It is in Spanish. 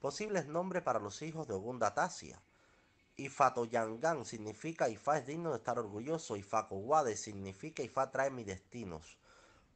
Posibles nombres para los hijos de Ogundatasia. Ifatoyangan significa Ifá es digno de estar orgulloso. Ifacowade significa Ifá trae mis destinos.